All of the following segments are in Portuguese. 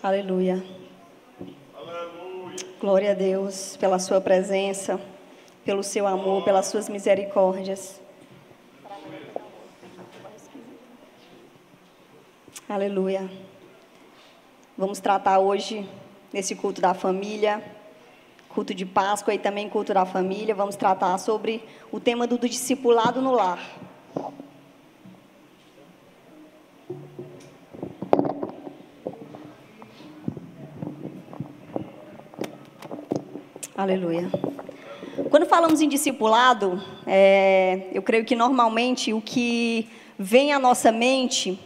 Aleluia. Glória a Deus pela sua presença, pelo seu amor, pelas suas misericórdias. Aleluia. Vamos tratar hoje, nesse culto da família, culto de Páscoa e também culto da família, vamos tratar sobre o tema do, do discipulado no lar. Aleluia. Quando falamos em discipulado, é, eu creio que normalmente o que vem à nossa mente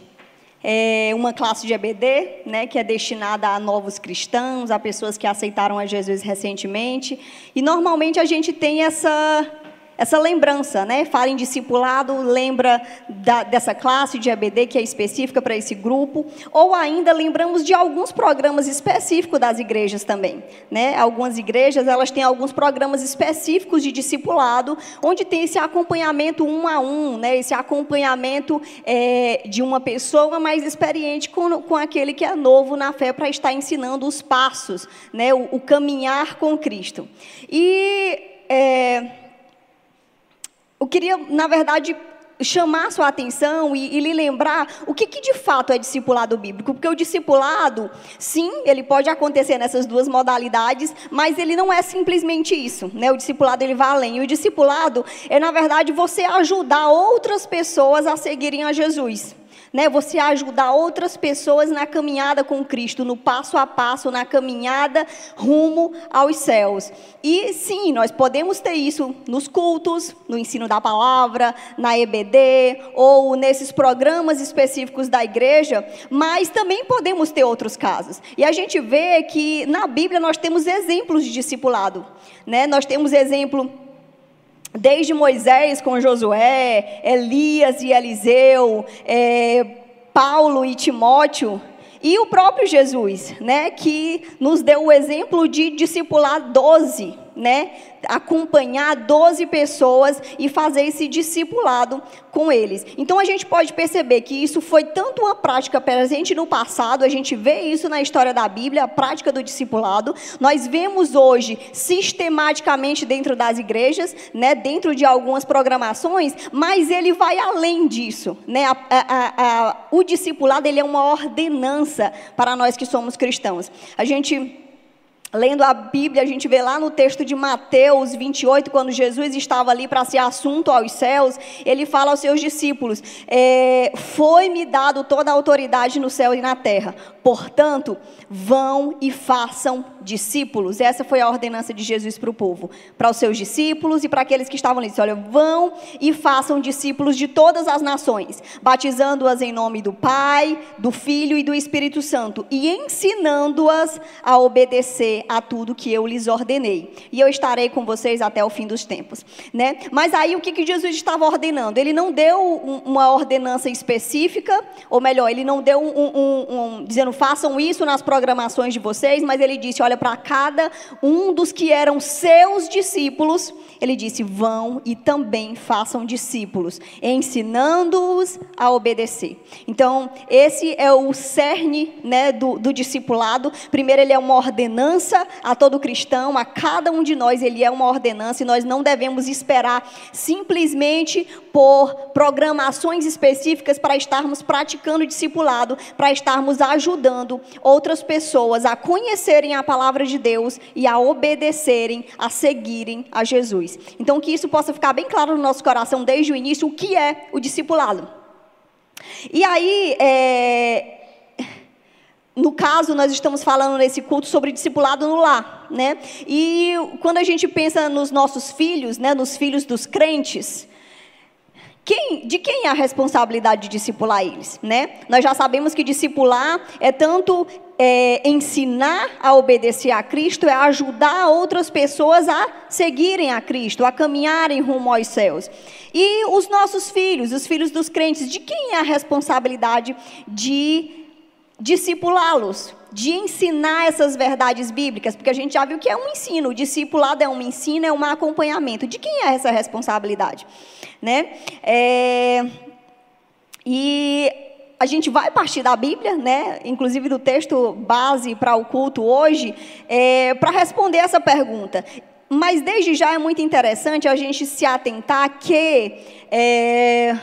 é uma classe de EBD, né, que é destinada a novos cristãos, a pessoas que aceitaram a Jesus recentemente. E normalmente a gente tem essa essa lembrança, né? Fala em discipulado, lembra da, dessa classe de ABD que é específica para esse grupo, ou ainda lembramos de alguns programas específicos das igrejas também, né? Algumas igrejas elas têm alguns programas específicos de discipulado, onde tem esse acompanhamento um a um, né? Esse acompanhamento é, de uma pessoa mais experiente com, com aquele que é novo na fé para estar ensinando os passos, né? O, o caminhar com Cristo. E é, eu queria, na verdade, chamar sua atenção e, e, lhe lembrar o que, que, de fato é discipulado bíblico. Porque o discipulado, sim, ele pode acontecer nessas duas modalidades, mas ele não é simplesmente isso. Né? O discipulado ele vai além. E o discipulado é, na verdade, você ajudar outras pessoas a seguirem a Jesus né? Você ajudar outras pessoas na caminhada com Cristo, no passo a passo, na caminhada rumo aos céus. E sim, nós podemos ter isso nos cultos, no ensino da palavra, na EBD ou nesses programas específicos da igreja, mas também podemos ter outros casos. E a gente vê que na Bíblia nós temos exemplos de discipulado, né? Nós temos exemplo Desde Moisés com Josué, Elias e Eliseu, é, Paulo e Timóteo, e o próprio Jesus, né, que nos deu o exemplo de discipular doze né, acompanhar 12 pessoas e fazer esse discipulado com eles. Então a gente pode perceber que isso foi tanto uma prática presente no passado, a gente vê isso na história da Bíblia, a prática do discipulado. Nós vemos hoje sistematicamente dentro das igrejas, né, dentro de algumas programações, mas ele vai além disso, né? A, a, a, o discipulado ele é uma ordenança para nós que somos cristãos. A gente Lendo a Bíblia, a gente vê lá no texto de Mateus 28, quando Jesus estava ali para ser assunto aos céus, ele fala aos seus discípulos: é, Foi-me dado toda a autoridade no céu e na terra, portanto, vão e façam discípulos. Essa foi a ordenança de Jesus para o povo, para os seus discípulos e para aqueles que estavam ali. Disse, Olha, vão e façam discípulos de todas as nações, batizando-as em nome do Pai, do Filho e do Espírito Santo, e ensinando-as a obedecer a tudo que eu lhes ordenei. E eu estarei com vocês até o fim dos tempos. Né? Mas aí o que, que Jesus estava ordenando? Ele não deu um, uma ordenança específica, ou melhor, ele não deu um, um, dizendo façam isso nas programações de vocês, mas ele disse: olha, para cada um dos que eram seus discípulos, ele disse: vão e também façam discípulos, ensinando-os a obedecer. Então, esse é o cerne né, do, do discipulado. Primeiro, ele é uma ordenança ordenança a todo cristão, a cada um de nós, ele é uma ordenança e nós não devemos esperar simplesmente por programações específicas para estarmos praticando discipulado, para estarmos ajudando outras pessoas a conhecerem a palavra de Deus e a obedecerem, a seguirem a Jesus. Então, que isso possa ficar bem claro no nosso coração desde o início, o que é o discipulado. E aí, é, no caso, nós estamos falando nesse culto sobre discipulado no lar, né? E quando a gente pensa nos nossos filhos, né, nos filhos dos crentes, quem, de quem é a responsabilidade de discipular eles, né? Nós já sabemos que discipular é tanto é, ensinar a obedecer a Cristo, é ajudar outras pessoas a seguirem a Cristo, a caminharem rumo aos céus. E os nossos filhos, os filhos dos crentes, de quem é a responsabilidade de discipulá-los, de ensinar essas verdades bíblicas, porque a gente já viu que é um ensino, o discipulado é um ensino, é um acompanhamento. De quem é essa responsabilidade? Né? É, e a gente vai partir da Bíblia, né? Inclusive do texto base para o culto hoje, é, para responder essa pergunta. Mas desde já é muito interessante a gente se atentar que é,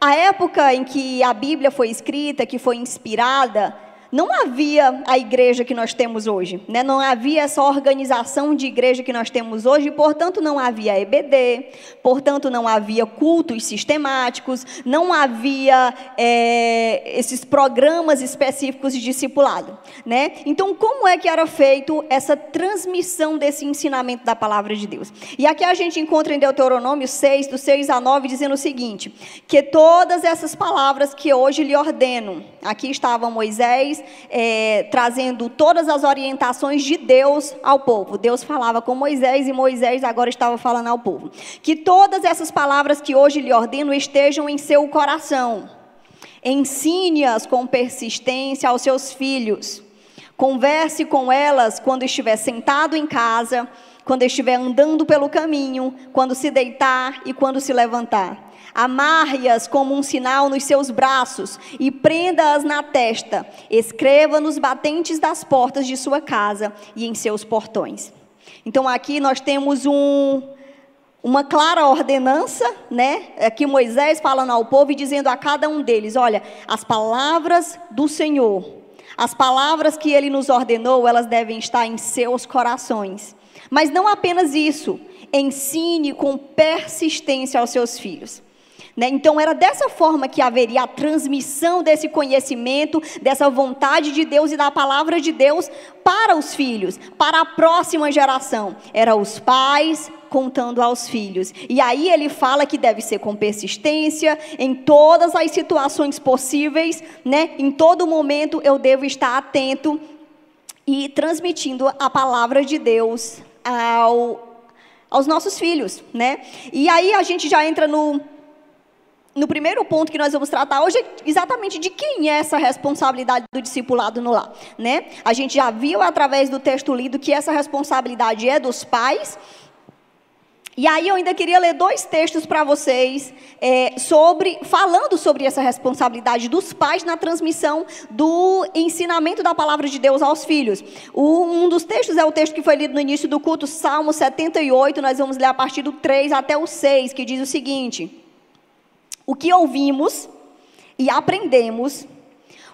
a época em que a Bíblia foi escrita, que foi inspirada, não havia a igreja que nós temos hoje, né? não havia essa organização de igreja que nós temos hoje, portanto, não havia EBD, portanto, não havia cultos sistemáticos, não havia é, esses programas específicos de discipulado. Né? Então, como é que era feito essa transmissão desse ensinamento da palavra de Deus? E aqui a gente encontra em Deuteronômio 6, do 6 a 9, dizendo o seguinte: que todas essas palavras que hoje lhe ordeno, aqui estava Moisés, é, trazendo todas as orientações de Deus ao povo. Deus falava com Moisés e Moisés agora estava falando ao povo. Que todas essas palavras que hoje lhe ordeno estejam em seu coração. Ensine-as com persistência aos seus filhos. Converse com elas quando estiver sentado em casa, quando estiver andando pelo caminho, quando se deitar e quando se levantar Amarre-as como um sinal nos seus braços e prenda-as na testa. Escreva nos batentes das portas de sua casa e em seus portões. Então aqui nós temos um, uma clara ordenança, né? Aqui Moisés falando ao povo e dizendo a cada um deles: olha, as palavras do Senhor, as palavras que ele nos ordenou, elas devem estar em seus corações. Mas não apenas isso, ensine com persistência aos seus filhos. Né? Então, era dessa forma que haveria a transmissão desse conhecimento, dessa vontade de Deus e da palavra de Deus para os filhos, para a próxima geração. Era os pais contando aos filhos. E aí ele fala que deve ser com persistência, em todas as situações possíveis, né? em todo momento eu devo estar atento e transmitindo a palavra de Deus ao, aos nossos filhos, né? E aí a gente já entra no no primeiro ponto que nós vamos tratar hoje é exatamente de quem é essa responsabilidade do discipulado no lar, né? A gente já viu através do texto lido que essa responsabilidade é dos pais. E aí eu ainda queria ler dois textos para vocês é, sobre falando sobre essa responsabilidade dos pais na transmissão do ensinamento da palavra de Deus aos filhos. O, um dos textos é o texto que foi lido no início do culto, Salmo 78. Nós vamos ler a partir do 3 até o 6, que diz o seguinte o que ouvimos e aprendemos,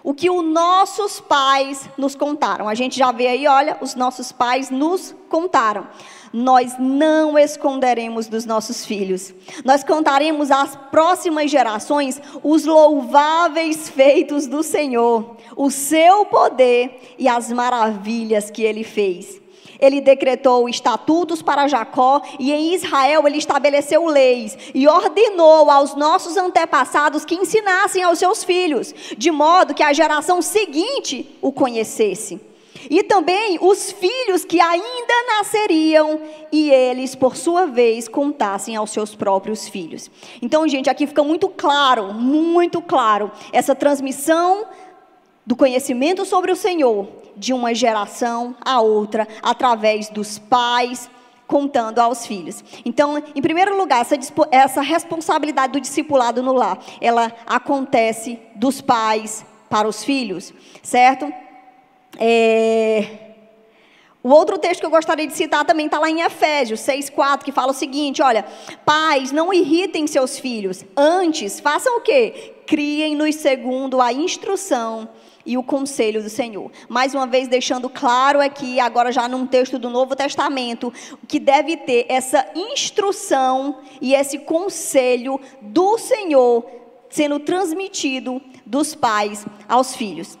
o que os nossos pais nos contaram. A gente já vê aí, olha, os nossos pais nos contaram. Nós não esconderemos dos nossos filhos. Nós contaremos às próximas gerações os louváveis feitos do Senhor, o seu poder e as maravilhas que ele fez. Ele decretou estatutos para Jacó e em Israel ele estabeleceu leis e ordenou aos nossos antepassados que ensinassem aos seus filhos, de modo que a geração seguinte o conhecesse. E também os filhos que ainda nasceriam e eles, por sua vez, contassem aos seus próprios filhos. Então, gente, aqui fica muito claro, muito claro, essa transmissão do conhecimento sobre o Senhor de uma geração a outra, através dos pais, contando aos filhos. Então, em primeiro lugar, essa, essa responsabilidade do discipulado no lar, ela acontece dos pais para os filhos, certo? É... O outro texto que eu gostaria de citar também está lá em Efésios 6,4, que fala o seguinte: olha, pais, não irritem seus filhos, antes façam o quê? Criem-nos segundo a instrução e o conselho do Senhor. Mais uma vez, deixando claro aqui, agora já num texto do Novo Testamento, que deve ter essa instrução e esse conselho do Senhor sendo transmitido dos pais aos filhos.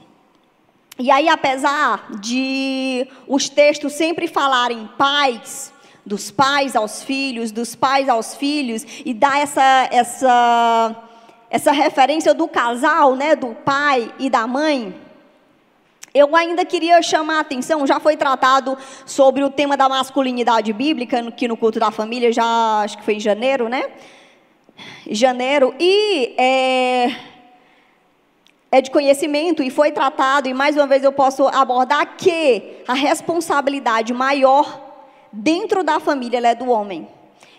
E aí, apesar de os textos sempre falarem pais, dos pais aos filhos, dos pais aos filhos, e dar essa, essa essa referência do casal, né, do pai e da mãe, eu ainda queria chamar a atenção, já foi tratado sobre o tema da masculinidade bíblica, aqui no culto da família, já acho que foi em janeiro, né? Janeiro, e é, é de conhecimento e foi tratado, e mais uma vez eu posso abordar que a responsabilidade maior dentro da família é do homem,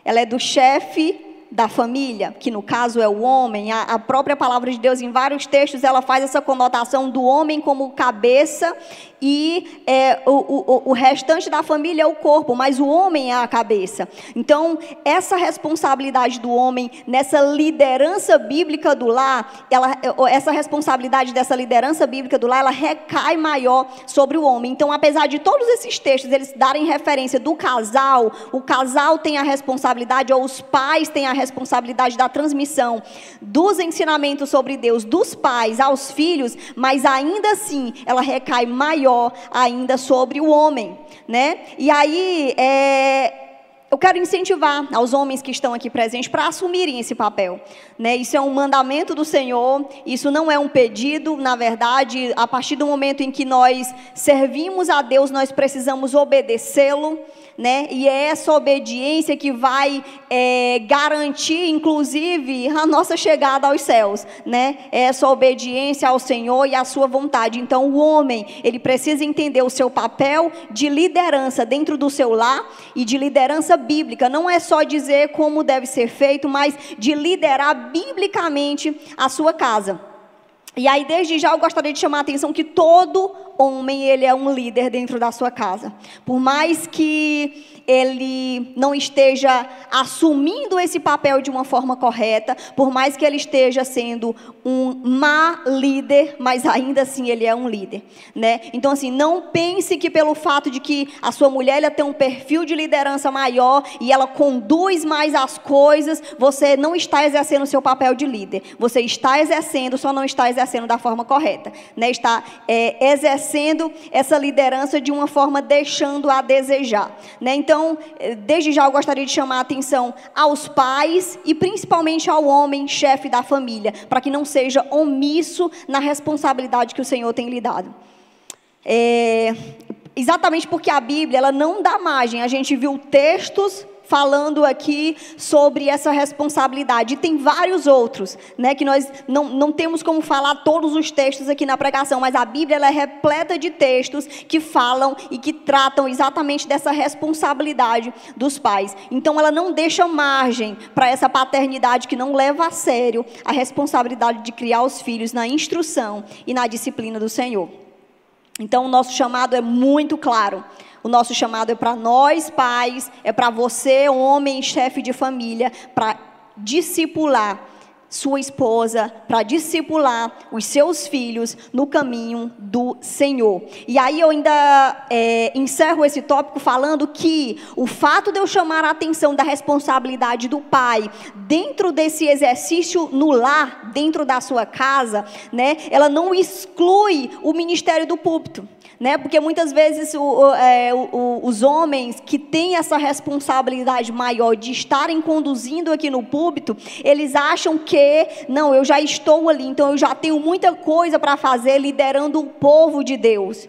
ela é do chefe da família, que no caso é o homem, a, a, própria palavra de Deus, em vários textos, ela faz essa conotação do homem como cabeça e é, o, o, o restante da família é o corpo, mas o homem é a cabeça. Então, essa responsabilidade do homem nessa liderança bíblica do lar, ela, essa responsabilidade dessa liderança bíblica do lar, ela recai maior sobre o homem. Então, apesar de todos esses textos eles darem referência do casal, o casal tem a responsabilidade, ou os pais têm a responsabilidade da transmissão dos ensinamentos sobre Deus dos pais aos filhos, mas ainda assim ela recai maior ainda sobre o homem, né? E aí é, eu quero incentivar aos homens que estão aqui presentes para assumirem esse papel. Né? Isso é um mandamento do Senhor, isso não é um pedido, na verdade, a partir do momento em que nós servimos a Deus, nós precisamos obedecê-lo né? E é essa obediência que vai é, garantir, inclusive, a nossa chegada aos céus, né? É essa obediência ao Senhor e à sua vontade. Então, o homem, ele precisa entender o seu papel de liderança dentro do seu lar e de liderança bíblica. Não é só dizer como deve ser feito, mas de liderar biblicamente a sua casa. E aí, desde já, eu gostaria de chamar a atenção que todo homem, ele é um líder dentro da sua casa. Por mais que ele não esteja assumindo esse papel de uma forma correta, por mais que ele esteja sendo um má líder, mas ainda assim ele é um líder, né? Então assim, não pense que pelo fato de que a sua mulher ela tem um perfil de liderança maior e ela conduz mais as coisas, você não está exercendo o seu papel de líder. Você está exercendo, só não está exercendo da forma correta, né? Está é, exercendo essa liderança de uma forma deixando a desejar, né? Então então, eh, desde já eu gostaria de chamar a atenção aos pais e principalmente ao homem, chefe da família, para que não seja omisso na responsabilidade que o Senhor tem lhe dado. É, exatamente porque a Bíblia ela não dá margem. A gente viu textos falando aqui sobre essa responsabilidade. E tem vários outros, né, que nós não, não temos como falar todos os textos aqui na pregação, mas a Bíblia ela é repleta de textos que falam e que tratam exatamente dessa responsabilidade dos pais. Então ela não deixa margem para essa paternidade que não leva a sério a responsabilidade de criar os filhos na instrução e na disciplina do Senhor. Então o nosso chamado é muito claro. O nosso chamado é para nós, pais, é para você, homem, chefe de família, para discipular sua esposa, para discipular os seus filhos no caminho do Senhor. E aí eu ainda é, encerro esse tópico falando que o fato de eu chamar a atenção da responsabilidade do pai dentro desse exercício no lar, dentro da sua casa, né, ela não exclui o ministério do púlpito né? Porque muitas vezes o, o, é, o, os homens que têm essa responsabilidade maior de estarem conduzindo aqui no púlpito, eles acham que não, eu já estou ali, então eu já tenho muita coisa para fazer liderando o povo de Deus,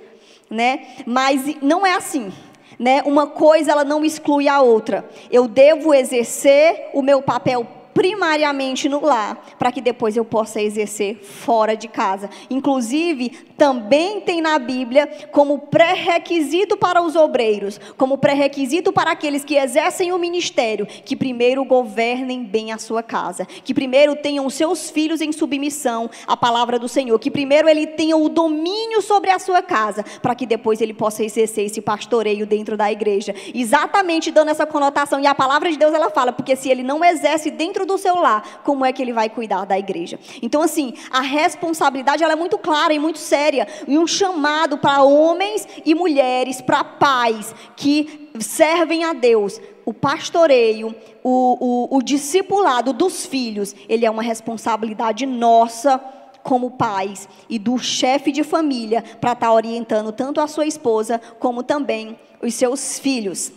né? Mas não é assim. Né? Uma coisa ela não exclui a outra. Eu devo exercer o meu papel primariamente no lar, para que depois eu possa exercer fora de casa. Inclusive, também tem na Bíblia como pré-requisito para os obreiros, como pré-requisito para aqueles que exercem o ministério, que primeiro governem bem a sua casa, que primeiro tenham seus filhos em submissão à palavra do Senhor, que primeiro ele tenha o domínio sobre a sua casa, para que depois ele possa exercer esse pastoreio dentro da igreja. Exatamente dando essa conotação. E a palavra de Deus ela fala, porque se ele não exerce dentro do seu lar, como é que ele vai cuidar da igreja? Então, assim, a responsabilidade ela é muito clara e muito séria. E um chamado para homens e mulheres, para pais que servem a Deus. O pastoreio, o, o, o discipulado dos filhos, ele é uma responsabilidade nossa como pais e do chefe de família para estar tá orientando tanto a sua esposa como também os seus filhos.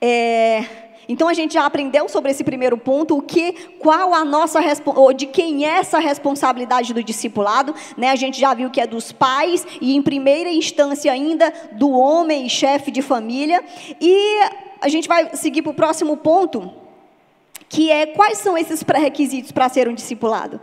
É, então a gente já aprendeu sobre esse primeiro ponto, o que, qual a nossa ou de quem é essa responsabilidade do discipulado, né? A gente já viu que é dos pais e em primeira instância ainda do homem chefe de família. E a gente vai seguir para o próximo ponto, que é quais são esses pré-requisitos para ser um discipulado?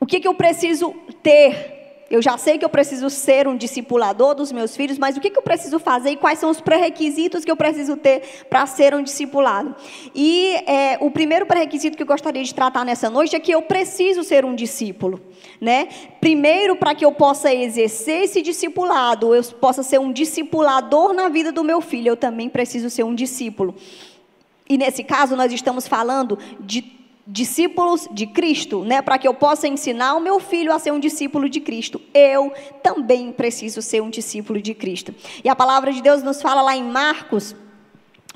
O que, que eu preciso ter Eu já sei que eu preciso ser um discipulador dos meus filhos, mas o que, que eu preciso fazer e quais são os pré-requisitos que eu preciso ter para ser um discipulado? E é, o primeiro pré-requisito que eu gostaria de tratar nessa noite é que eu preciso ser um discípulo. Né? Primeiro, para que eu possa exercer esse discipulado, eu possa ser um discipulador na vida do meu filho, eu também preciso ser um discípulo. E nesse caso, nós estamos falando de discípulos de Cristo, né, para que eu possa ensinar o meu filho a ser um discípulo de Cristo. Eu também preciso ser um discípulo de Cristo. E a palavra de Deus nos fala lá em Marcos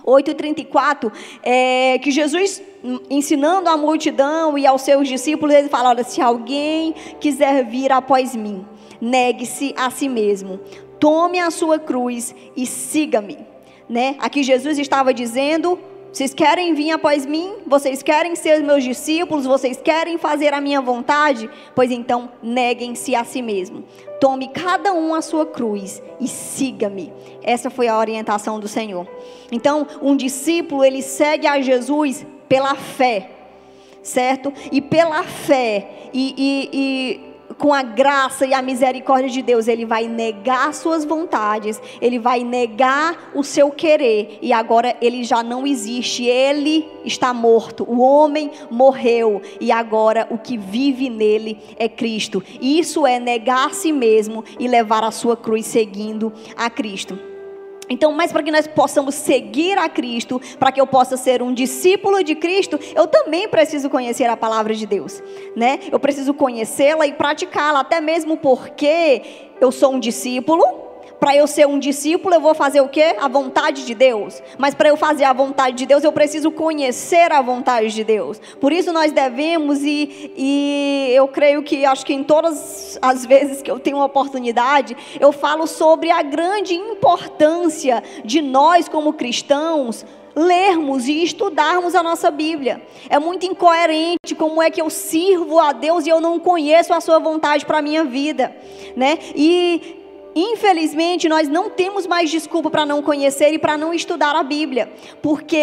8:34, é, que Jesus ensinando a multidão e aos seus discípulos, ele fala: olha, se alguém quiser vir após mim, negue-se a si mesmo, tome a sua cruz e siga-me. Né? Aqui Jesus estava dizendo vocês querem vir após mim? Vocês querem ser meus discípulos? Vocês querem fazer a minha vontade? Pois então, neguem-se a si mesmo. Tome cada um a sua cruz e siga-me. Essa foi a orientação do Senhor. Então, um discípulo, ele segue a Jesus pela fé, certo? E pela fé, e, e, e com a graça e a misericórdia de Deus, ele vai negar suas vontades, ele vai negar o seu querer, e agora ele já não existe, ele está morto, o homem morreu, e agora o que vive nele é Cristo. Isso é negar a si mesmo e levar a sua cruz seguindo a Cristo. Então, mais para que nós possamos seguir a Cristo, para que eu possa ser um discípulo de Cristo, eu também preciso conhecer a palavra de Deus, né? Eu preciso conhecê-la e praticá-la, até mesmo porque eu sou um discípulo, para eu ser um discípulo, eu vou fazer o quê? A vontade de Deus. Mas para eu fazer a vontade de Deus, eu preciso conhecer a vontade de Deus. Por isso nós devemos, e, e eu creio que, acho que em todas as vezes que eu tenho oportunidade, eu falo sobre a grande importância de nós, como cristãos, lermos e estudarmos a nossa Bíblia. É muito incoerente como é que eu sirvo a Deus e eu não conheço a sua vontade para a minha vida, né? E Infelizmente, nós não temos mais desculpa para não conhecer e para não estudar a Bíblia, porque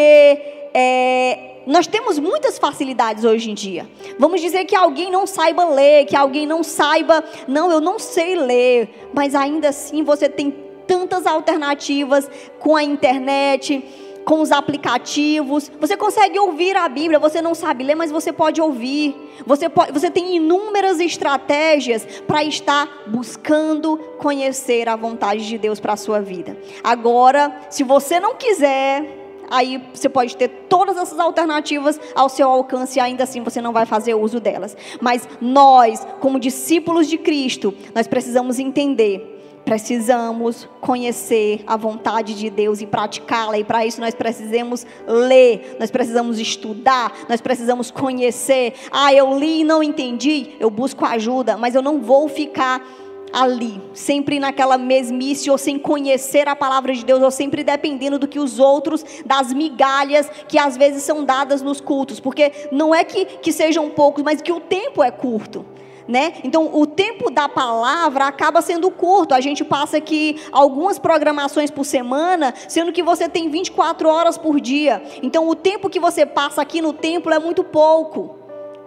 é, nós temos muitas facilidades hoje em dia. Vamos dizer que alguém não saiba ler, que alguém não saiba, não, eu não sei ler, mas ainda assim você tem tantas alternativas com a internet com os aplicativos. Você consegue ouvir a Bíblia, você não sabe ler, mas você pode ouvir. Você, pode, você tem inúmeras estratégias para estar buscando conhecer a vontade de Deus para a sua vida. Agora, se você não quiser, aí você pode ter todas essas alternativas ao seu alcance e ainda assim você não vai fazer uso delas. Mas nós, como discípulos de Cristo, nós precisamos entender precisamos conhecer a vontade de Deus e praticá-la, e para isso nós precisamos ler, nós precisamos estudar, nós precisamos conhecer. Ah, eu li e não entendi, eu busco ajuda, mas eu não vou ficar ali, sempre naquela mesmice, ou sem conhecer a palavra de Deus, ou sempre dependendo do que os outros, das migalhas que às vezes são dadas nos cultos, porque não é que, que sejam poucos, mas que o tempo é curto né? Então, o tempo da palavra acaba sendo curto. A gente passa aqui algumas programações por semana, sendo que você tem 24 horas por dia. Então, o tempo que você passa aqui no templo é muito pouco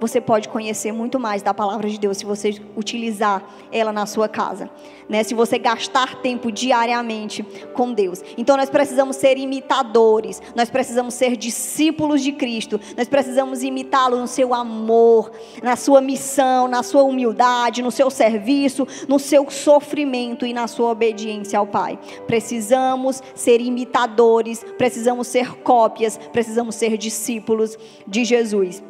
você pode conhecer muito mais da palavra de Deus se você utilizar ela na sua casa, né? Se você gastar tempo diariamente com Deus. Então nós precisamos ser imitadores, nós precisamos ser discípulos de Cristo, nós precisamos imitá-lo no seu amor, na sua missão, na sua humildade, no seu serviço, no seu sofrimento e na sua obediência ao Pai. Precisamos ser imitadores, precisamos ser cópias, precisamos ser discípulos de Jesus.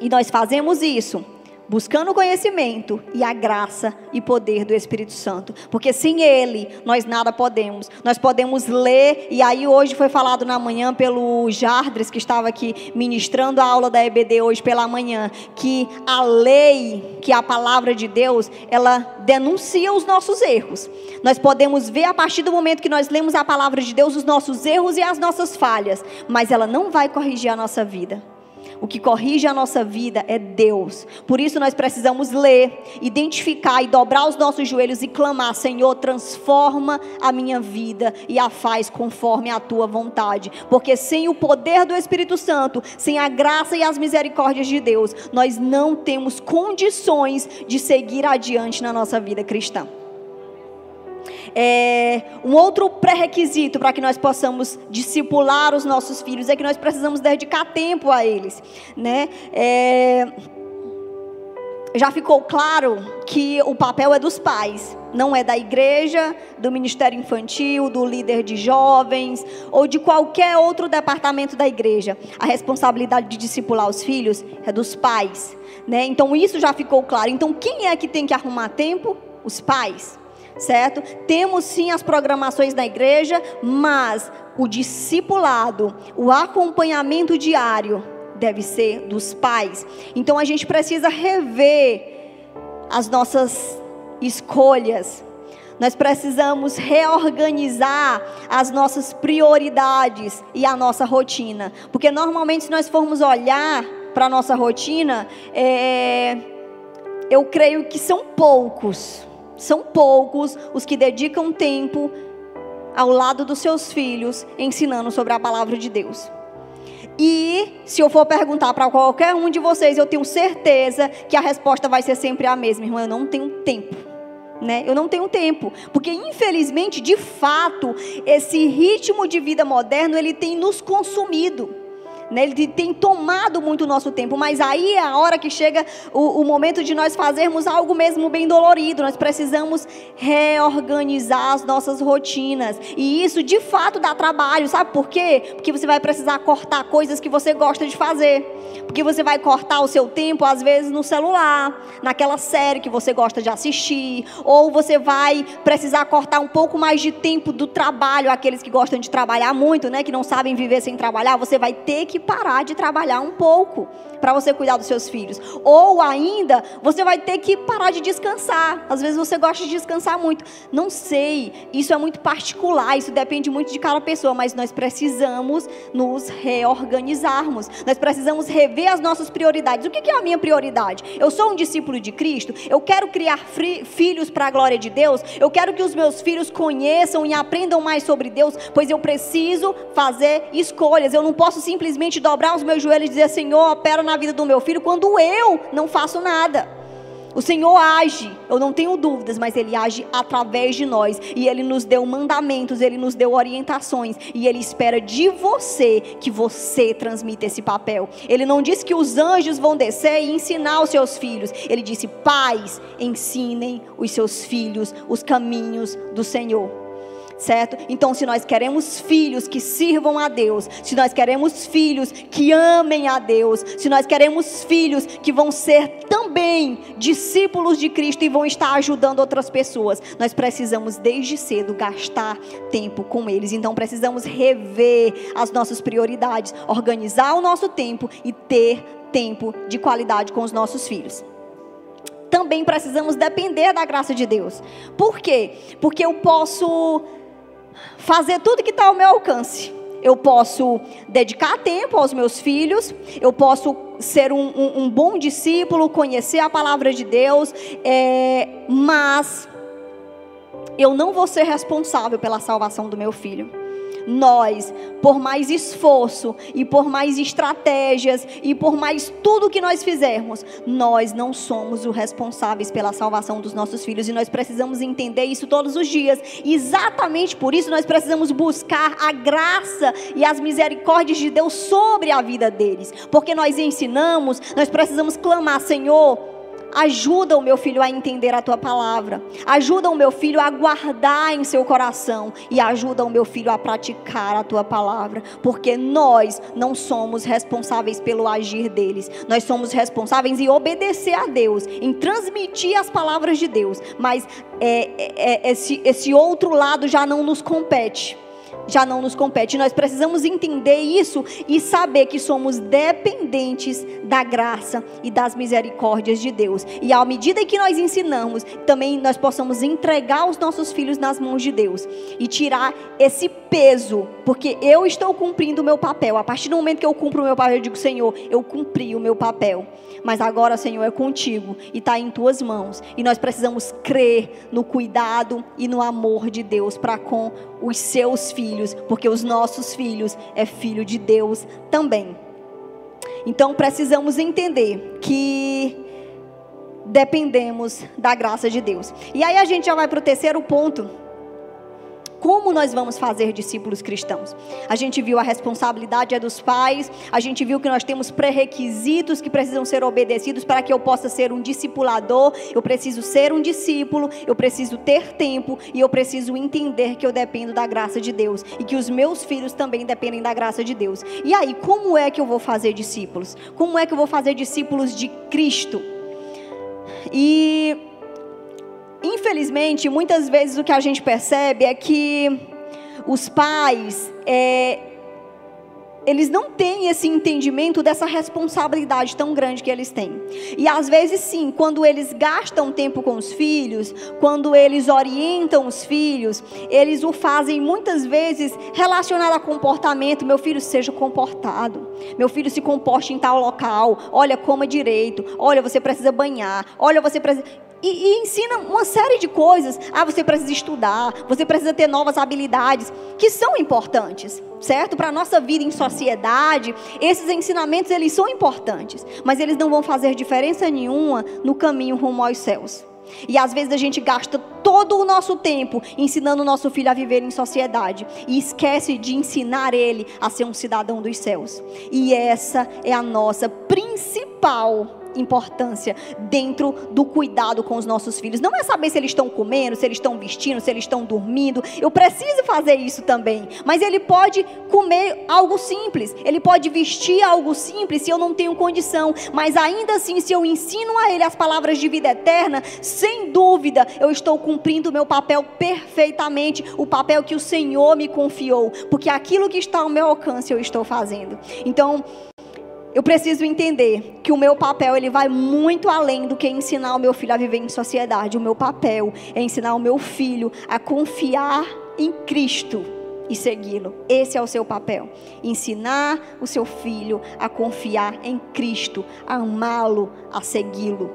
E nós fazemos isso buscando o conhecimento e a graça e poder do Espírito Santo, porque sem ele nós nada podemos. Nós podemos ler e aí hoje foi falado na manhã pelo Jardres que estava aqui ministrando a aula da EBD hoje pela manhã, que a lei, que a palavra de Deus, ela denuncia os nossos erros. Nós podemos ver a partir do momento que nós lemos a palavra de Deus os nossos erros e as nossas falhas, mas ela não vai corrigir a nossa vida. O que corrige a nossa vida é Deus. Por isso nós precisamos ler, identificar e dobrar os nossos joelhos e clamar: Senhor, transforma a minha vida e a faz conforme a tua vontade. Porque sem o poder do Espírito Santo, sem a graça e as misericórdias de Deus, nós não temos condições de seguir adiante na nossa vida cristã. É, um outro pré-requisito para que nós possamos discipular os nossos filhos é que nós precisamos dedicar tempo a eles, né? É, já ficou claro que o papel é dos pais, não é da igreja, do ministério infantil, do líder de jovens ou de qualquer outro departamento da igreja. A responsabilidade de discipular os filhos é dos pais, né? Então isso já ficou claro. Então quem é que tem que arrumar tempo? Os pais certo? Temos sim as programações da igreja, mas o discipulado, o acompanhamento diário deve ser dos pais. Então a gente precisa rever as nossas escolhas. Nós precisamos reorganizar as nossas prioridades e a nossa rotina. Porque normalmente, se nós formos olhar para a nossa rotina, é, eu creio que são poucos são poucos os que dedicam tempo ao lado dos seus filhos, ensinando sobre a palavra de Deus. E se eu for perguntar para qualquer um de vocês, eu tenho certeza que a resposta vai ser sempre a mesma, irmão. Eu não tenho tempo. Né? Eu não tenho tempo, porque infelizmente, de fato, esse ritmo de vida moderno ele tem nos consumido. Né? Ele tem tomado muito o nosso tempo, mas aí é a hora que chega o, o momento de nós fazermos algo mesmo bem dolorido. Nós precisamos reorganizar as nossas rotinas. E isso de fato dá trabalho, sabe por quê? Porque você vai precisar cortar coisas que você gosta de fazer. Porque você vai cortar o seu tempo, às vezes, no celular, naquela série que você gosta de assistir. Ou você vai precisar cortar um pouco mais de tempo do trabalho, aqueles que gostam de trabalhar muito, né? Que não sabem viver sem trabalhar. Você vai ter que parar de trabalhar um pouco para você cuidar dos seus filhos. Ou ainda, você vai ter que parar de descansar. Às vezes você gosta de descansar muito. Não sei, isso é muito particular, isso depende muito de cada pessoa, mas nós precisamos nos reorganizarmos. Nós precisamos rever as nossas prioridades. O que é a minha prioridade? Eu sou um discípulo de Cristo, eu quero criar filhos para a glória de Deus, eu quero que os meus filhos conheçam e aprendam mais sobre Deus, pois eu preciso fazer escolhas. Eu não posso simplesmente simplesmente dobrar os meus joelhos e dizer: Senhor, opera na vida do meu filho, quando eu não faço nada. O Senhor age, eu não tenho dúvidas, mas Ele age através de nós. E Ele nos deu mandamentos, Ele nos deu orientações. E Ele espera de você que você transmita esse papel. Ele não disse que os anjos vão descer e ensinar os seus filhos. Ele disse: pais, ensinem os seus filhos os caminhos do Senhor certo? Então, se nós queremos filhos que sirvam a Deus, se nós queremos filhos que amem a Deus, se nós queremos filhos que vão ser também discípulos de Cristo e vão estar ajudando outras pessoas, nós precisamos desde cedo gastar tempo com eles. Então, precisamos rever as nossas prioridades, organizar o nosso tempo e ter tempo de qualidade com os nossos filhos também precisamos depender da graça de Deus. Por quê? Porque eu posso fazer tudo que está ao meu alcance. Eu posso dedicar tempo aos meus filhos, eu posso ser um, um, um bom discípulo, conhecer a palavra de Deus, é, mas eu não vou ser responsável pela salvação do meu filho nós, por mais esforço e por mais estratégias e por mais tudo que nós fizermos, nós não somos os responsáveis pela salvação dos nossos filhos e nós precisamos entender isso todos os dias. Exatamente por isso nós precisamos buscar a graça e as misericórdias de Deus sobre a vida deles, porque nós ensinamos, nós precisamos clamar, Senhor, Ajuda o meu filho a entender a tua palavra. Ajuda o meu filho a guardar em seu coração. E ajuda o meu filho a praticar a tua palavra. Porque nós não somos responsáveis pelo agir deles. Nós somos responsáveis em obedecer a Deus, em transmitir as palavras de Deus. Mas é, é, é esse, esse outro lado já não nos compete já não nos compete. Nós precisamos entender isso e saber que somos dependentes da graça e das misericórdias de Deus. E à medida que nós ensinamos, também nós possamos entregar os nossos filhos nas mãos de Deus e tirar esse peso, porque eu estou cumprindo o meu papel. A partir do momento que eu cumpro o meu papel, eu digo, Senhor, eu cumpri o meu papel. Mas agora, Senhor, é contigo e está em tuas mãos. E nós precisamos crer no cuidado e no amor de Deus para com os seus filhos, porque os nossos filhos é filho de Deus também. Então precisamos entender que dependemos da graça de Deus. E aí a gente já vai para o terceiro ponto como nós vamos fazer discípulos cristãos? A gente viu a responsabilidade é dos pais, a gente viu que nós temos pré-requisitos que precisam ser obedecidos para que eu possa ser um discipulador. Eu preciso ser um discípulo, eu preciso ter tempo e eu preciso entender que eu dependo da graça de Deus e que os meus filhos também dependem da graça de Deus. E aí, como é que eu vou fazer discípulos? Como é que eu vou fazer discípulos de Cristo? E infelizmente, muitas vezes o que a gente percebe é que os pais, é, eles não têm esse entendimento dessa responsabilidade tão grande que eles têm. E às vezes, sim, quando eles gastam tempo com os filhos, quando eles orientam os filhos, eles o fazem muitas vezes relacionado a comportamento. Meu filho seja comportado, meu filho se comporte em tal local, olha, coma direito, olha, você precisa banhar, olha, você precisa. E, e, ensina uma série de coisas. Ah, você precisa estudar, você precisa ter novas habilidades, que são importantes, certo? Para a nossa vida em sociedade, esses ensinamentos, eles são importantes. Mas eles não vão fazer diferença nenhuma no caminho rumo aos céus. E às vezes a gente gasta todo o nosso tempo ensinando o nosso filho a viver em sociedade e esquece de ensinar ele a ser um cidadão dos céus. E essa é a nossa principal importância dentro do cuidado com os nossos filhos. Não é saber se eles estão comendo, se eles estão vestindo, se eles estão dormindo. Eu preciso fazer isso também. Mas ele pode comer algo simples, ele pode vestir algo simples se eu não tenho condição. Mas ainda assim, se eu ensino a ele as palavras de vida eterna, sem dúvida eu estou cumprindo o meu papel perfeitamente, o papel que o Senhor me confiou, porque aquilo que está ao meu alcance eu estou fazendo. Então, eu preciso entender que o meu papel ele vai muito além do que ensinar o meu filho a viver em sociedade. O meu papel é ensinar o meu filho a confiar em Cristo e segui-lo. Esse é o seu papel. Ensinar o seu filho a confiar em Cristo, a amá-lo, a segui-lo,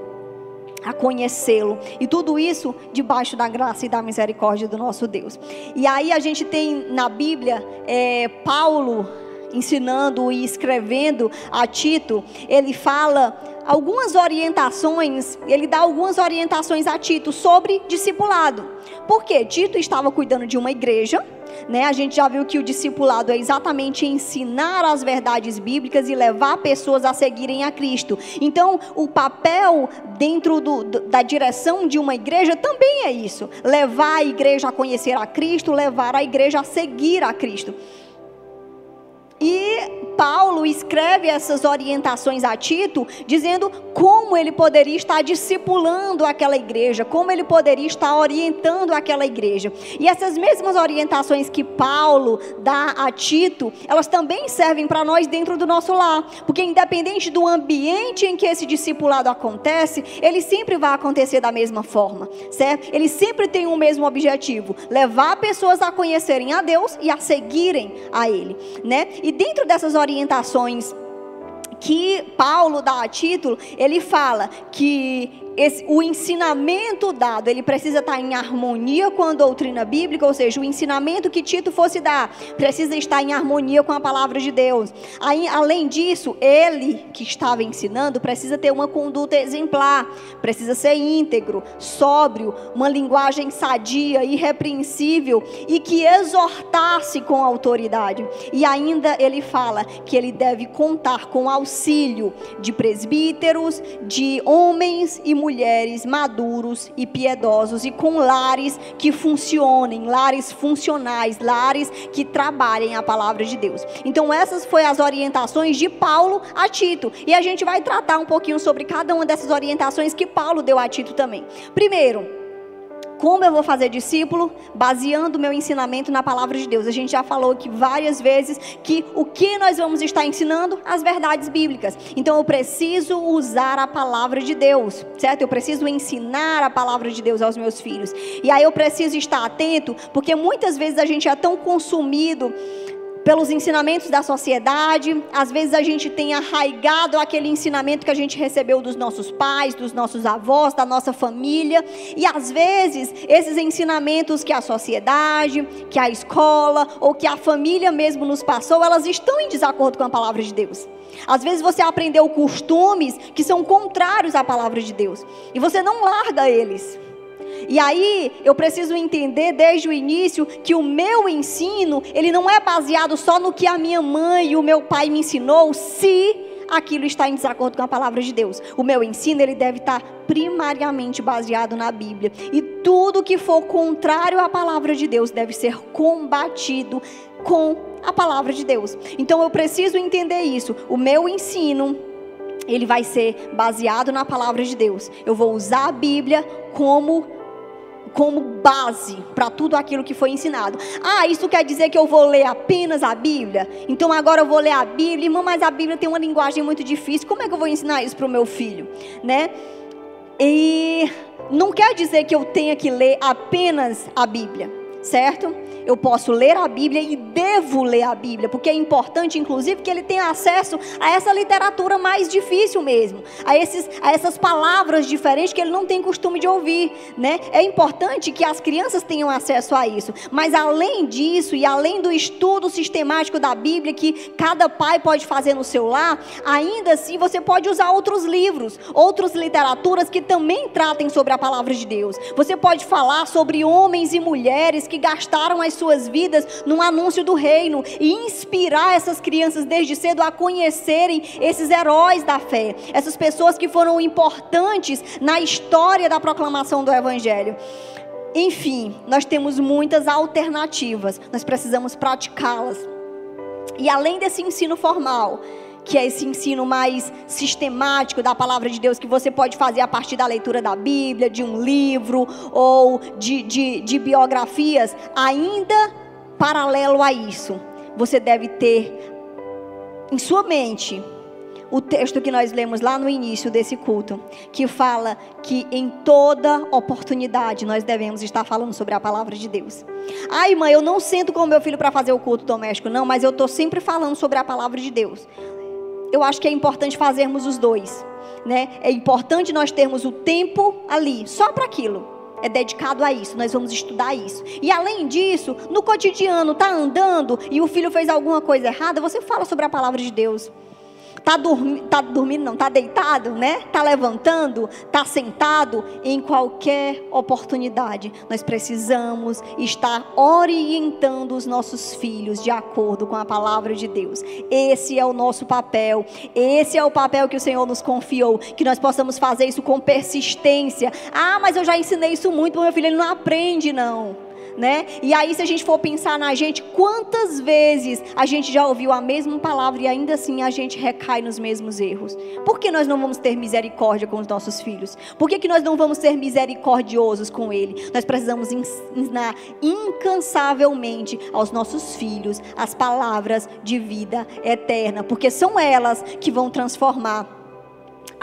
a conhecê-lo. E tudo isso debaixo da graça e da misericórdia do nosso Deus. E aí a gente tem na Bíblia é, Paulo ensinando e escrevendo a Tito, ele fala algumas orientações, ele dá algumas orientações a Tito sobre discipulado. Porque Tito estava cuidando de uma igreja, né? A gente já viu que o discipulado é exatamente ensinar as verdades bíblicas e levar pessoas a seguirem a Cristo. Então, o papel dentro do, da direção de uma igreja também é isso: levar a igreja a conhecer a Cristo, levar a igreja a seguir a Cristo. E Paulo escreve essas orientações a Tito, dizendo como ele poderia estar discipulando aquela igreja, como ele poderia estar orientando aquela igreja. E essas mesmas orientações que Paulo dá a Tito, elas também servem para nós dentro do nosso lar, porque independente do ambiente em que esse discipulado acontece, ele sempre vai acontecer da mesma forma, certo? Ele sempre tem o mesmo objetivo: levar pessoas a conhecerem a Deus e a seguirem a Ele, né? E dentro dessas orientações que Paulo dá a título, ele fala que esse, o ensinamento dado, ele precisa estar em harmonia com a doutrina bíblica, ou seja, o ensinamento que Tito fosse dar, precisa estar em harmonia com a palavra de Deus. Aí, além disso, ele que estava ensinando precisa ter uma conduta exemplar, precisa ser íntegro, sóbrio, uma linguagem sadia, irrepreensível e que exortasse com autoridade. E ainda ele fala que ele deve contar com auxílio de presbíteros, de homens e mulheres maduros e piedosos e com lares que funcionem, lares funcionais, lares que trabalhem a palavra de Deus. Então essas foram as orientações de Paulo a Tito. E a gente vai tratar um pouquinho sobre cada uma dessas orientações que Paulo deu a Tito também. Primeiro, como eu vou fazer discípulo? Baseando o meu ensinamento na palavra de Deus. A gente já falou aqui várias vezes que o que nós vamos estar ensinando? As verdades bíblicas. Então eu preciso usar a palavra de Deus, certo? Eu preciso ensinar a palavra de Deus aos meus filhos. E aí eu preciso estar atento, porque muitas vezes a gente é tão consumido pelos ensinamentos da sociedade. Às vezes a gente tem arraigado aquele ensinamento que a gente recebeu dos nossos pais, dos nossos avós, da nossa família. E às vezes esses ensinamentos que a sociedade, que a escola ou que a família mesmo nos passou, elas estão em desacordo com a palavra de Deus. Às vezes você aprendeu costumes que são contrários à palavra de Deus e você não larga eles. E aí eu preciso entender desde o início que o meu ensino, ele não é baseado só no que a minha mãe e o meu pai me ensinou, se aquilo está em desacordo com a palavra de Deus. O meu ensino, ele deve estar primariamente baseado na Bíblia. E tudo que for contrário à palavra de Deus deve ser combatido com a palavra de Deus. Então eu preciso entender isso. O meu ensino ele vai ser baseado na palavra de Deus. Eu vou usar a Bíblia como como base para tudo aquilo que foi ensinado. Ah, isso quer dizer que eu vou ler apenas a Bíblia? Então agora eu vou ler a Bíblia, irmão, mas a Bíblia tem uma linguagem muito difícil. Como é que eu vou ensinar isso para o meu filho, né? E não quer dizer que eu tenha que ler apenas a Bíblia, certo? Eu posso ler a Bíblia e devo ler a Bíblia, porque é importante, inclusive, que ele tenha acesso a essa literatura mais difícil mesmo, a, esses, a essas palavras diferentes que ele não tem costume de ouvir, né? É importante que as crianças tenham acesso a isso, mas além disso e além do estudo sistemático da Bíblia que cada pai pode fazer no seu lar, ainda assim você pode usar outros livros, outras literaturas que também tratem sobre a palavra de Deus. Você pode falar sobre homens e mulheres que gastaram as suas vidas num anúncio do reino e inspirar essas crianças desde cedo a conhecerem esses heróis da fé, essas pessoas que foram importantes na história da proclamação do evangelho. Enfim, nós temos muitas alternativas, nós precisamos praticá-las. E além desse ensino formal, que é esse ensino mais sistemático da palavra de Deus, que você pode fazer a partir da leitura da Bíblia, de um livro ou de, de, de biografias, ainda paralelo a isso, você deve ter em sua mente o texto que nós lemos lá no início desse culto, que fala que em toda oportunidade nós devemos estar falando sobre a palavra de Deus. Ai, mãe, eu não sento com meu filho para fazer o culto doméstico, não, mas eu estou sempre falando sobre a palavra de Deus eu acho que é importante fazermos os dois. Né? É importante nós termos o tempo ali, só para aquilo. É dedicado a isso, nós vamos estudar isso. E além disso, no cotidiano, tá andando e o filho fez alguma coisa errada, você fala sobre a palavra de Deus. Está dormi tá dormindo, não, está deitado, né? Está levantando, está sentado. Em qualquer oportunidade, nós precisamos estar orientando os nossos filhos de acordo com a palavra de Deus. Esse é o nosso papel. Esse é o papel que o Senhor nos confiou. Que nós possamos fazer isso com persistência. Ah, mas eu já ensinei isso muito meu filho, ele não aprende, não né? E aí, se a gente for pensar na gente, quantas vezes a gente já ouviu a mesma palavra e ainda assim a gente recai nos mesmos erros? Por que nós não vamos ter misericórdia com os nossos filhos? Por que, que nós não vamos ser misericordiosos com ele? Nós precisamos ensinar incansavelmente aos nossos filhos as palavras de vida eterna, porque são elas que vão transformar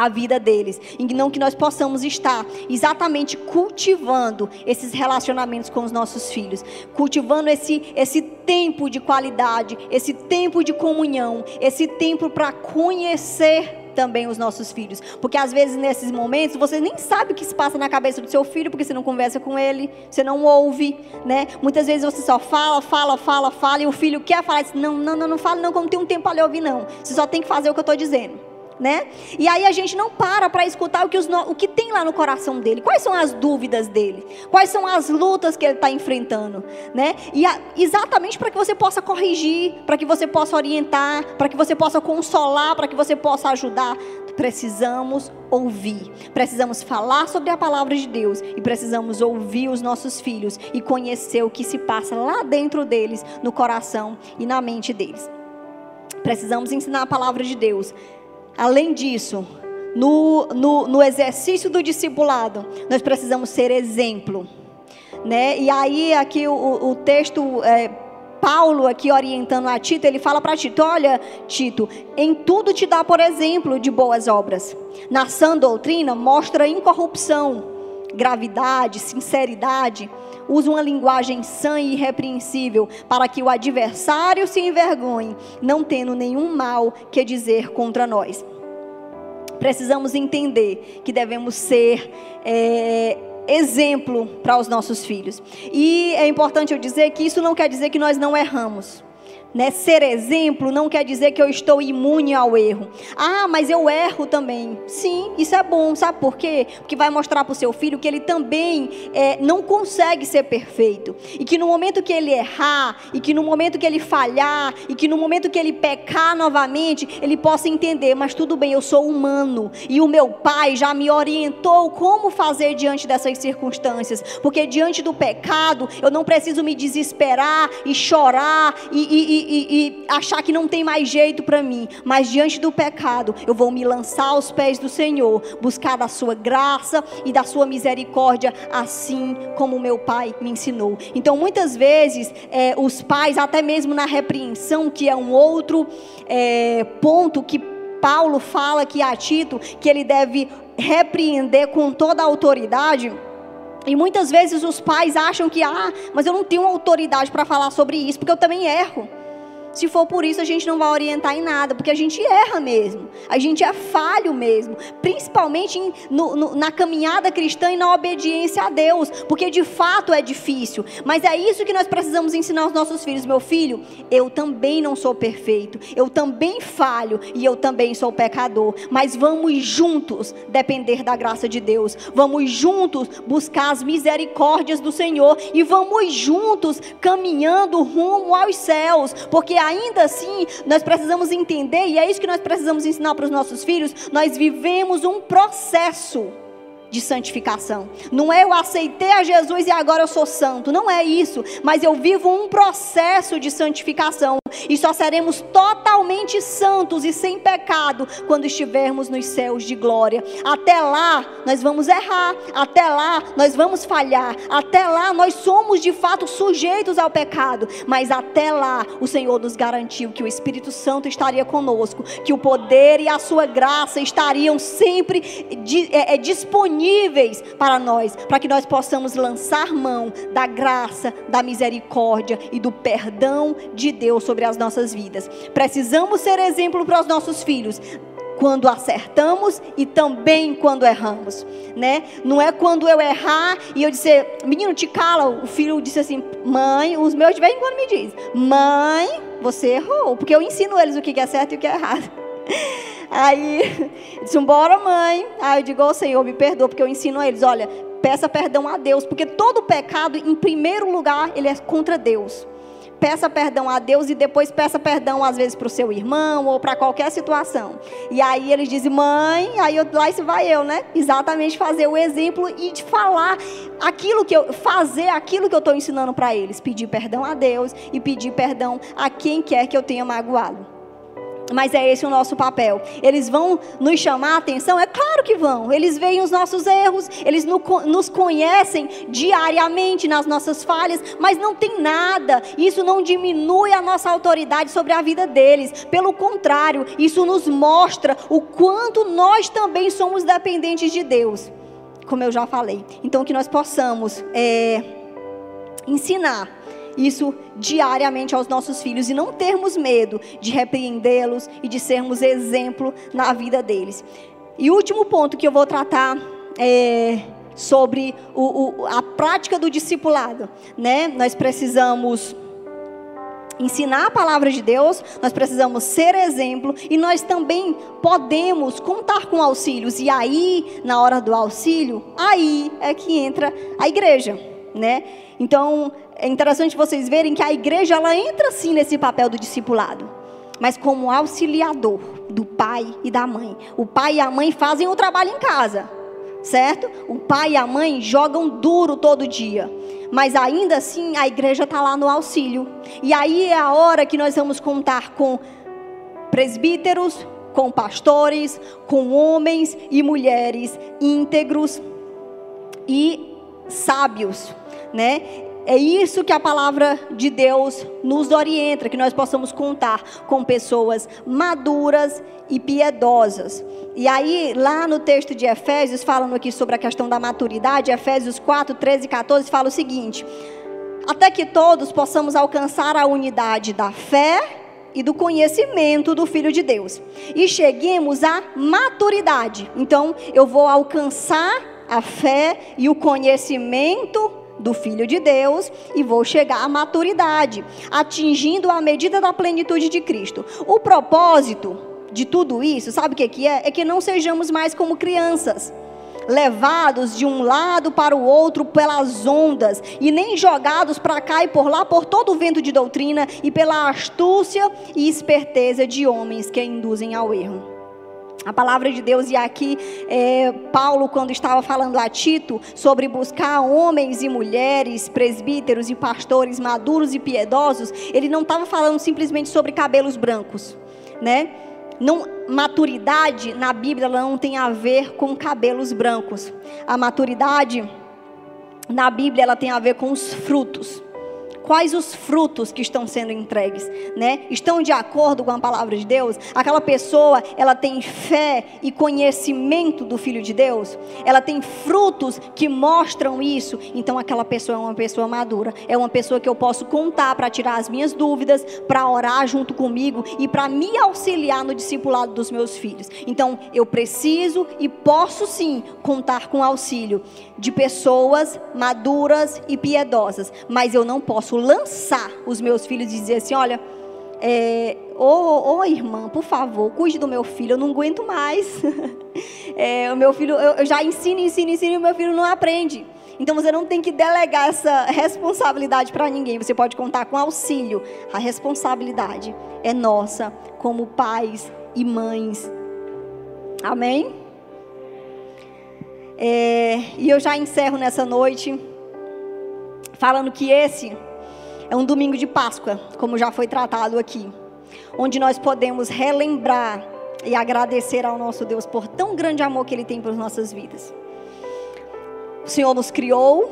a vida deles. E não que nós possamos estar exatamente cultivando esses relacionamentos com os nossos filhos, cultivando esse, esse tempo de qualidade, esse tempo de comunhão, esse tempo para conhecer também os nossos filhos. Porque às vezes nesses momentos você nem sabe o que se passa na cabeça do seu filho, porque você não conversa com ele, você não ouve, né? Muitas vezes você só fala, fala, fala, fala, e o filho quer falar, diz, não, não, não, não fala não, como tem um tempo para lhe ouvir, não. Você só tem que fazer o que eu estou dizendo né? E aí a gente não para para escutar o que, os, o que tem lá no coração dele. Quais são as dúvidas dele? Quais são as lutas que ele está enfrentando, né? E a, exatamente para que você possa corrigir, para que você possa orientar, para que você possa consolar, para que você possa ajudar. Precisamos ouvir, precisamos falar sobre a palavra de Deus e precisamos ouvir os nossos filhos e conhecer o que se passa lá dentro deles, no coração e na mente deles. Precisamos ensinar a palavra de Deus Além disso, no, no, no exercício do discipulado, nós precisamos ser exemplo. né? E aí aqui o, o texto é, Paulo aqui orientando a Tito, ele fala para Tito: Olha, Tito, em tudo te dá por exemplo de boas obras. Na sã doutrina, mostra incorrupção, gravidade, sinceridade. Usa uma linguagem sã e irrepreensível, para que o adversário se envergonhe, não tendo nenhum mal que dizer contra nós. Precisamos entender que devemos ser. É, exemplo para os nossos filhos. E é importante eu dizer que isso não quer dizer que nós não erramos. Né? Ser exemplo não quer dizer que eu estou imune ao erro. Ah, mas eu erro também. Sim, isso é bom. Sabe por quê? Porque vai mostrar para o seu filho que ele também é, não consegue ser perfeito. E que no momento que ele errar, e que no momento que ele falhar, e que no momento que ele pecar novamente, ele possa entender: mas tudo bem, eu sou humano. E o meu pai já me orientou como fazer diante dessas circunstâncias. Porque diante do pecado, eu não preciso me desesperar e chorar e, e, e e, achar que não tem mais jeito para mim, mas diante do pecado, eu vou me lançar aos pés do Senhor, buscar da sua graça e da sua misericórdia, assim como meu pai me ensinou. Então, muitas vezes, é, os pais, até mesmo na repreensão, que é um outro é, ponto que Paulo fala que a Tito, que ele deve repreender com toda a autoridade. E muitas vezes os pais acham que, ah, mas eu não tenho autoridade para falar sobre isso, porque eu também erro. Se for por isso, a gente não vai orientar em nada, porque a gente erra mesmo, a gente é falho mesmo, principalmente em, no, no, na caminhada cristã e na obediência a Deus, porque de fato é difícil, mas é isso que nós precisamos ensinar aos nossos filhos. Meu filho, eu também não sou perfeito, eu também falho e eu também sou pecador, mas vamos juntos depender da graça de Deus, vamos juntos buscar as misericórdias do Senhor e vamos juntos caminhando rumo aos céus, porque ainda assim nós precisamos entender, e é isso que nós precisamos ensinar para os nossos filhos: nós vivemos um processo de santificação. Não é eu aceitei a Jesus e agora eu sou santo. Não é isso. Mas eu vivo um processo de santificação. E só seremos totalmente santos e sem pecado quando estivermos nos céus de glória. Até lá, nós vamos errar. Até lá, nós vamos falhar. Até lá, nós somos de fato sujeitos ao pecado. Mas até lá, o Senhor nos garantiu que o Espírito Santo estaria conosco. Que o poder e a sua graça estariam sempre é, é, disponíveis para nós. Para que nós possamos lançar mão da graça, da misericórdia e do perdão de Deus sobre sobre as nossas vidas. Precisamos ser exemplo para os nossos filhos quando acertamos e também quando erramos, né? Não é quando eu errar e eu dizer, menino, te cala. O filho disse assim, mãe, os meus de vez em quando me diz, mãe, você errou, porque eu ensino eles o que é certo e o que é errado. Aí, disse, bora mãe. Aí eu digo, oh, Senhor, me perdoa, porque eu ensino eles, olha, peça perdão a Deus, porque todo pecado, em primeiro lugar, ele é contra Deus peça perdão a Deus e depois peça perdão às vezes para o seu irmão ou para qualquer situação. E aí eles dizem, mãe, aí eu, lá se vai eu, né? Exatamente fazer o exemplo e de falar aquilo que eu fazer aquilo que eu estou ensinando para eles, pedir perdão a Deus e pedir perdão a quem quer que eu tenha magoado. Mas é esse o nosso papel. Eles vão nos chamar a atenção? É claro que vão. Eles veem os nossos erros, eles nos conhecem diariamente nas nossas falhas, mas não tem nada. Isso não diminui a nossa autoridade sobre a vida deles. Pelo contrário, isso nos mostra o quanto nós também somos dependentes de Deus. Como eu já falei. Então, que nós possamos é, ensinar isso diariamente aos nossos filhos e não termos medo de repreendê-los e de sermos exemplo na vida deles. E último ponto que eu vou tratar é sobre o, o, a prática do discipulado, né? Nós precisamos ensinar a palavra de Deus, nós precisamos ser exemplo e nós também podemos contar com auxílios. E aí, na hora do auxílio, aí é que entra a igreja, né? Então, é interessante vocês verem que a igreja ela entra sim nesse papel do discipulado, mas como auxiliador do pai e da mãe. O pai e a mãe fazem o trabalho em casa, certo? O pai e a mãe jogam duro todo dia. Mas ainda assim a igreja está lá no auxílio. E aí é a hora que nós vamos contar com presbíteros, com pastores, com homens e mulheres íntegros e sábios né? É isso que a palavra de Deus nos orienta, que nós possamos contar com pessoas maduras e piedosas. E aí, lá no texto de Efésios, falando aqui sobre a questão da maturidade, Efésios 4, 13 e 14, fala o seguinte: Até que todos possamos alcançar a unidade da fé e do conhecimento do Filho de Deus. E cheguemos à maturidade. Então, eu vou alcançar a fé e o conhecimento do Filho de Deus e vou chegar à maturidade, atingindo a medida da plenitude de Cristo. O propósito de tudo isso, sabe o que, que é? É que não sejamos mais como crianças levados de um lado para o outro pelas ondas, e nem jogados para cá e por lá por todo o vento de doutrina e pela astúcia e esperteza de homens que induzem ao erro. A palavra de Deus, e aqui é, Paulo, quando estava falando a Tito sobre buscar homens e mulheres, presbíteros e pastores maduros e piedosos, ele não estava falando simplesmente sobre cabelos brancos, né? Não, maturidade na Bíblia não tem a ver com cabelos brancos. A maturidade na Bíblia ela tem a ver com os frutos quais os frutos que estão sendo entregues, né? Estão de acordo com a palavra de Deus? Aquela pessoa, ela tem fé e conhecimento do Filho de Deus? Ela tem frutos que mostram isso? Então aquela pessoa é uma pessoa madura, é uma pessoa que eu posso contar para tirar as minhas dúvidas, para orar junto comigo e para me auxiliar no discipulado dos meus filhos. Então eu preciso e posso sim contar com auxílio de pessoas maduras e piedosas, mas eu não posso lançar os meus filhos e dizer assim: olha, é, ô, ô irmã, por favor, cuide do meu filho, eu não aguento mais. é, o meu filho, eu já ensino, ensino, ensino e o meu filho não aprende. Então você não tem que delegar essa responsabilidade para ninguém. Você pode contar com auxílio. A responsabilidade é nossa, como pais e mães. Amém? É, e eu já encerro nessa noite falando que esse é um domingo de Páscoa, como já foi tratado aqui, onde nós podemos relembrar e agradecer ao nosso Deus por tão grande amor que Ele tem por nossas vidas. O Senhor nos criou,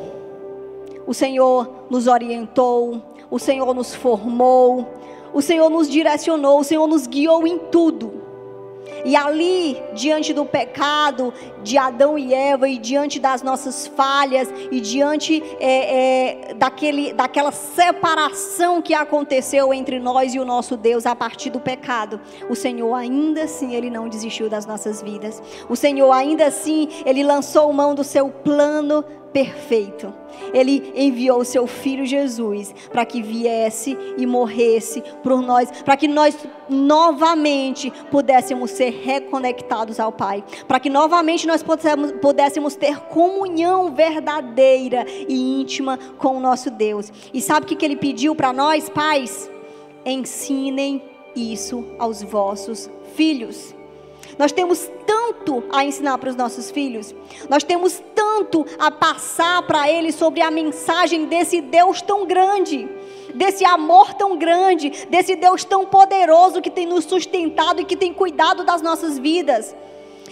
o Senhor nos orientou, o Senhor nos formou, o Senhor nos direcionou, o Senhor nos guiou em tudo. E ali, diante do pecado de Adão e Eva, e diante das nossas falhas, e diante é, é, daquele, daquela separação que aconteceu entre nós e o nosso Deus a partir do pecado, o Senhor ainda assim, Ele não desistiu das nossas vidas. O Senhor ainda assim, Ele lançou mão do seu plano perfeito. Ele enviou o seu filho Jesus para que viesse e morresse por nós, para que nós novamente pudéssemos ser reconectados ao Pai, para que novamente nós pudéssemos, pudéssemos ter comunhão verdadeira e íntima com o nosso Deus. E sabe o que, que ele pediu para nós, pais? Ensinem isso aos vossos filhos. Nós temos tanto a ensinar para os nossos filhos. Nós temos tanto a passar para eles sobre a mensagem desse Deus tão grande, desse amor tão grande, desse Deus tão poderoso que tem nos sustentado e que tem cuidado das nossas vidas.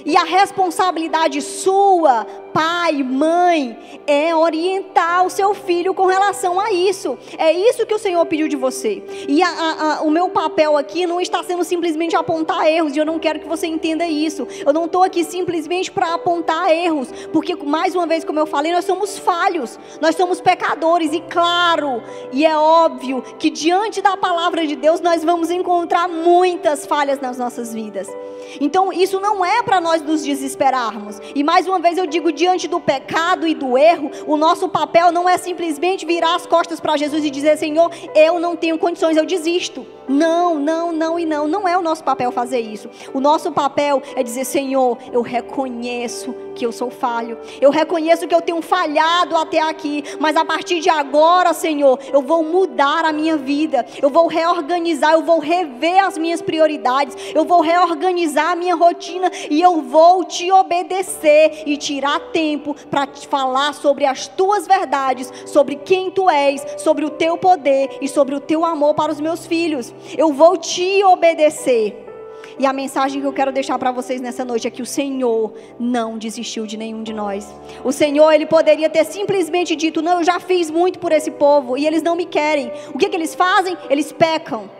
E a responsabilidade sua, pai, mãe, é orientar o seu filho com relação a isso. É isso que o Senhor pediu de você. E a, a, a, o meu papel aqui não está sendo simplesmente apontar erros, e eu não quero que você entenda isso. Eu não estou aqui simplesmente para apontar erros, porque, mais uma vez, como eu falei, nós somos falhos, nós somos pecadores, e claro, e é óbvio que diante da palavra de Deus nós vamos encontrar muitas falhas nas nossas vidas. Então, isso não é para nós nos desesperarmos. E mais uma vez eu digo: diante do pecado e do erro, o nosso papel não é simplesmente virar as costas para Jesus e dizer: Senhor, eu não tenho condições, eu desisto. Não, não, não e não. Não é o nosso papel fazer isso. O nosso papel é dizer: Senhor, eu reconheço que eu sou falho. Eu reconheço que eu tenho falhado até aqui. Mas a partir de agora, Senhor, eu vou mudar a minha vida. Eu vou reorganizar, eu vou rever as minhas prioridades. Eu vou reorganizar a minha rotina. E eu vou te obedecer e tirar tempo para te falar sobre as tuas verdades, sobre quem tu és, sobre o teu poder e sobre o teu amor para os meus filhos. Eu vou te obedecer. E a mensagem que eu quero deixar para vocês nessa noite é que o Senhor não desistiu de nenhum de nós. O Senhor, ele poderia ter simplesmente dito: Não, eu já fiz muito por esse povo e eles não me querem. O que, que eles fazem? Eles pecam.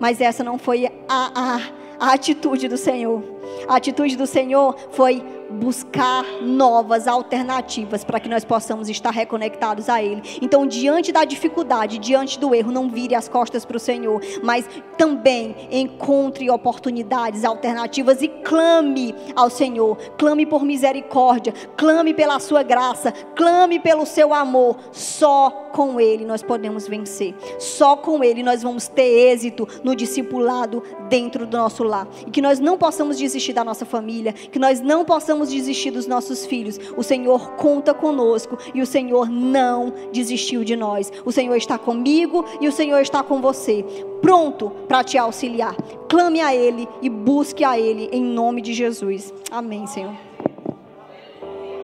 Mas essa não foi a, a, a atitude do Senhor. A atitude do Senhor foi buscar novas alternativas para que nós possamos estar reconectados a Ele. Então, diante da dificuldade, diante do erro, não vire as costas para o Senhor, mas também encontre oportunidades alternativas e clame ao Senhor. Clame por misericórdia, clame pela Sua graça, clame pelo Seu amor. Só com Ele nós podemos vencer. Só com Ele nós vamos ter êxito no discipulado dentro do nosso lar. E que nós não possamos desistir da nossa família, que nós não possamos desistir dos nossos filhos. O Senhor conta conosco e o Senhor não desistiu de nós. O Senhor está comigo e o Senhor está com você, pronto para te auxiliar. Clame a Ele e busque a Ele em nome de Jesus. Amém, Senhor.